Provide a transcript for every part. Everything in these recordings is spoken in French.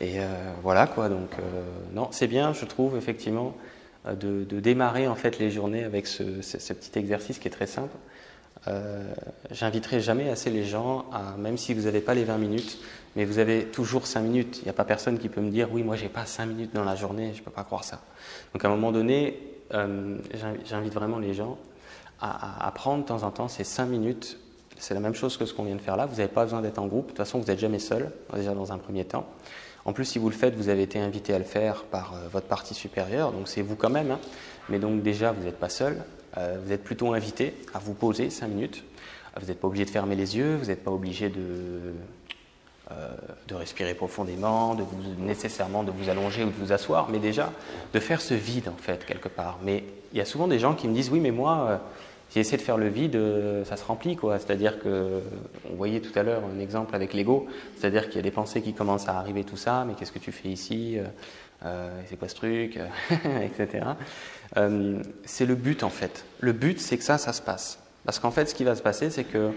Et voilà quoi, donc non, c'est bien, je trouve effectivement, de, démarrer en fait les journées avec ce, petit exercice qui est très simple. J'inviterai jamais assez les gens, à, même si vous n'avez pas les 20 minutes, mais vous avez toujours 5 minutes. Il n'y a pas personne qui peut me dire oui, moi j'ai pas 5 minutes dans la journée, je ne peux pas croire ça. Donc à un moment donné, euh, j'invite vraiment les gens à, prendre de temps en temps ces 5 minutes. C'est la même chose que ce qu'on vient de faire là. Vous n'avez pas besoin d'être en groupe. De toute façon, vous n'êtes jamais seul, déjà dans un premier temps. En plus, si vous le faites, vous avez été invité à le faire par euh, votre partie supérieure, donc c'est vous quand même. Hein. Mais donc déjà, vous n'êtes pas seul. Euh, vous êtes plutôt invité à vous poser 5 minutes. Vous n'êtes pas obligé de fermer les yeux, vous n'êtes pas obligé de euh, respirer profondément, de nécessairement de vous allonger ou de vous asseoir, mais déjà de faire ce vide en fait quelque part. Mais il y a souvent des gens qui me disent oui mais moi euh, j'ai essayé de faire le vide, euh, ça se remplit quoi. C'est-à-dire que on voyait tout à l'heure un exemple avec l'ego, c'est-à-dire qu'il y a des pensées qui commencent à arriver tout ça, mais qu'est-ce que tu fais ici C'est quoi ce truc Etc. c'est le but en fait. Le but c'est que ça, ça se passe. Parce qu'en fait, ce qui va se passer, c'est que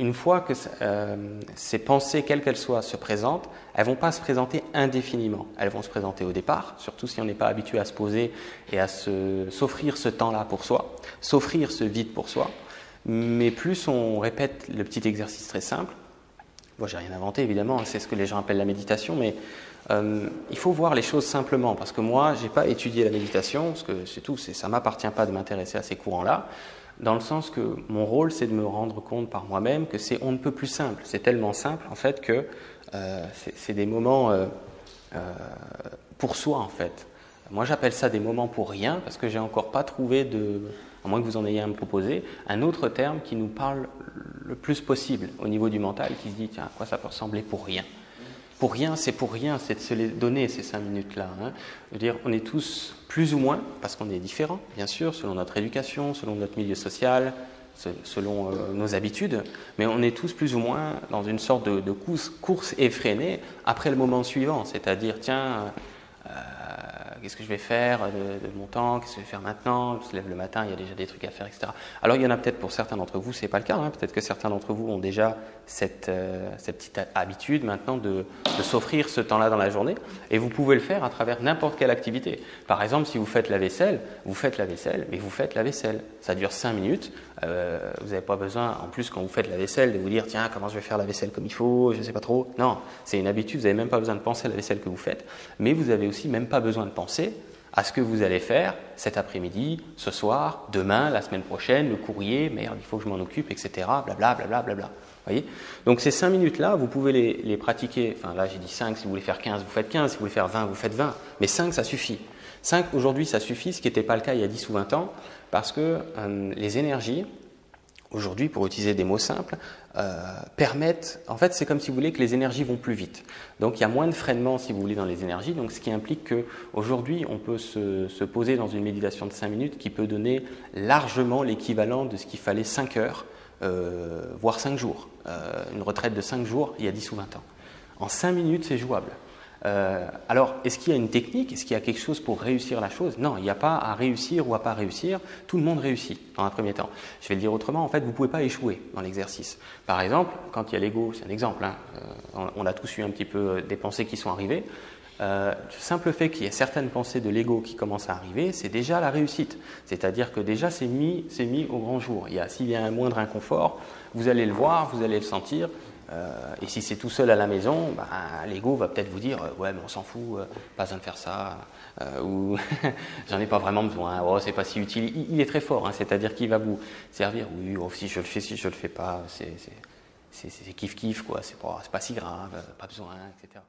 une fois que euh, ces pensées, quelles qu'elles soient, se présentent, elles vont pas se présenter indéfiniment. Elles vont se présenter au départ, surtout si on n'est pas habitué à se poser et à s'offrir ce temps-là pour soi, s'offrir ce vide pour soi. Mais plus on répète le petit exercice très simple, moi j'ai rien inventé évidemment, hein, c'est ce que les gens appellent la méditation, mais euh, il faut voir les choses simplement, parce que moi j'ai pas étudié la méditation, parce que c'est tout, ça m'appartient pas de m'intéresser à ces courants-là dans le sens que mon rôle, c'est de me rendre compte par moi-même que c'est on ne peut plus simple. C'est tellement simple, en fait, que euh, c'est des moments euh, pour soi, en fait. Moi, j'appelle ça des moments pour rien, parce que j'ai encore pas trouvé de, à moins que vous en ayez à me proposer, un autre terme qui nous parle le plus possible au niveau du mental, qui se dit, tiens, à quoi ça peut ressembler pour rien? Pour rien, c'est pour rien, c'est de se les donner ces cinq minutes-là. Hein. Je veux dire, on est tous plus ou moins, parce qu'on est différents, bien sûr, selon notre éducation, selon notre milieu social, selon euh, nos habitudes, mais on est tous plus ou moins dans une sorte de, course, effrénée après le moment suivant, c'est-à-dire, tiens, euh, qu'est-ce que je vais faire de, mon temps, qu'est-ce que je vais faire maintenant, je se lève le matin, il y a déjà des trucs à faire, etc. Alors il y en a peut-être pour certains d'entre vous, ce n'est pas le cas, hein. peut-être que certains d'entre vous ont déjà cette, euh, petite habitude maintenant de, s'offrir ce temps-là dans la journée, et vous pouvez le faire à travers n'importe quelle activité. Par exemple, si vous faites la vaisselle, vous faites la vaisselle, mais vous faites la vaisselle. Ça dure 5 minutes, euh, vous n'avez pas besoin, en plus quand vous faites la vaisselle, de vous dire, tiens, comment je vais faire la vaisselle comme il faut, je ne sais pas trop. Non, c'est une habitude, vous n'avez même pas besoin de penser à la vaisselle que vous faites, mais vous avez aussi même pas besoin de penser à ce que vous allez faire cet après-midi, ce soir, demain, la semaine prochaine, le courrier, merde, il faut que je m'en occupe, etc. Blablabla, blablabla, bla, Voyez? Donc ces 5 minutes-là, vous pouvez les, les, pratiquer. Enfin là, j'ai dit 5, si vous voulez faire 15, vous faites 15, si vous voulez faire 20, vous faites 20. Mais 5, ça suffit. 5, aujourd'hui, ça suffit, ce qui n'était pas le cas il y a 10 ou 20 ans, parce que euh, les énergies, aujourd'hui, pour utiliser des mots simples, euh, permettent, en fait, c'est comme si vous voulez que les énergies vont plus vite. Donc il y a moins de freinement, si vous voulez, dans les énergies, donc ce qui implique qu'aujourd'hui, on peut se, poser dans une méditation de 5 minutes qui peut donner largement l'équivalent de ce qu'il fallait 5 heures, euh, voire 5 jours. Euh, une retraite de 5 jours, il y a 10 ou 20 ans. En 5 minutes, c'est jouable. Euh, alors, est-ce qu'il y a une technique? Est-ce qu'il y a quelque chose pour réussir la chose? Non, il n'y a pas à réussir ou à pas réussir. Tout le monde réussit dans un premier temps. Je vais le dire autrement, en fait, vous ne pouvez pas échouer dans l'exercice. Par exemple, quand il y a l'ego, c'est un exemple, hein, euh, on, a tous eu un petit peu euh, des pensées qui sont arrivées. le simple fait qu'il y ait certaines pensées de l'ego qui commencent à arriver, c'est déjà la réussite. C'est-à-dire que déjà, c'est mis, mis au grand jour. S'il y a un moindre inconfort, vous allez le voir, vous allez le sentir, euh, et si c'est tout seul à la maison, bah, l'ego va peut-être vous dire euh, ouais mais on s'en fout, euh, pas besoin de faire ça, ou j'en ai pas vraiment besoin, oh, c'est pas si utile. Il, est très fort, hein, c'est-à-dire qu'il va vous servir. Oui, oh, si je le fais, si je le fais pas, c'est kiff kiff quoi, c'est pas si grave, pas besoin, etc.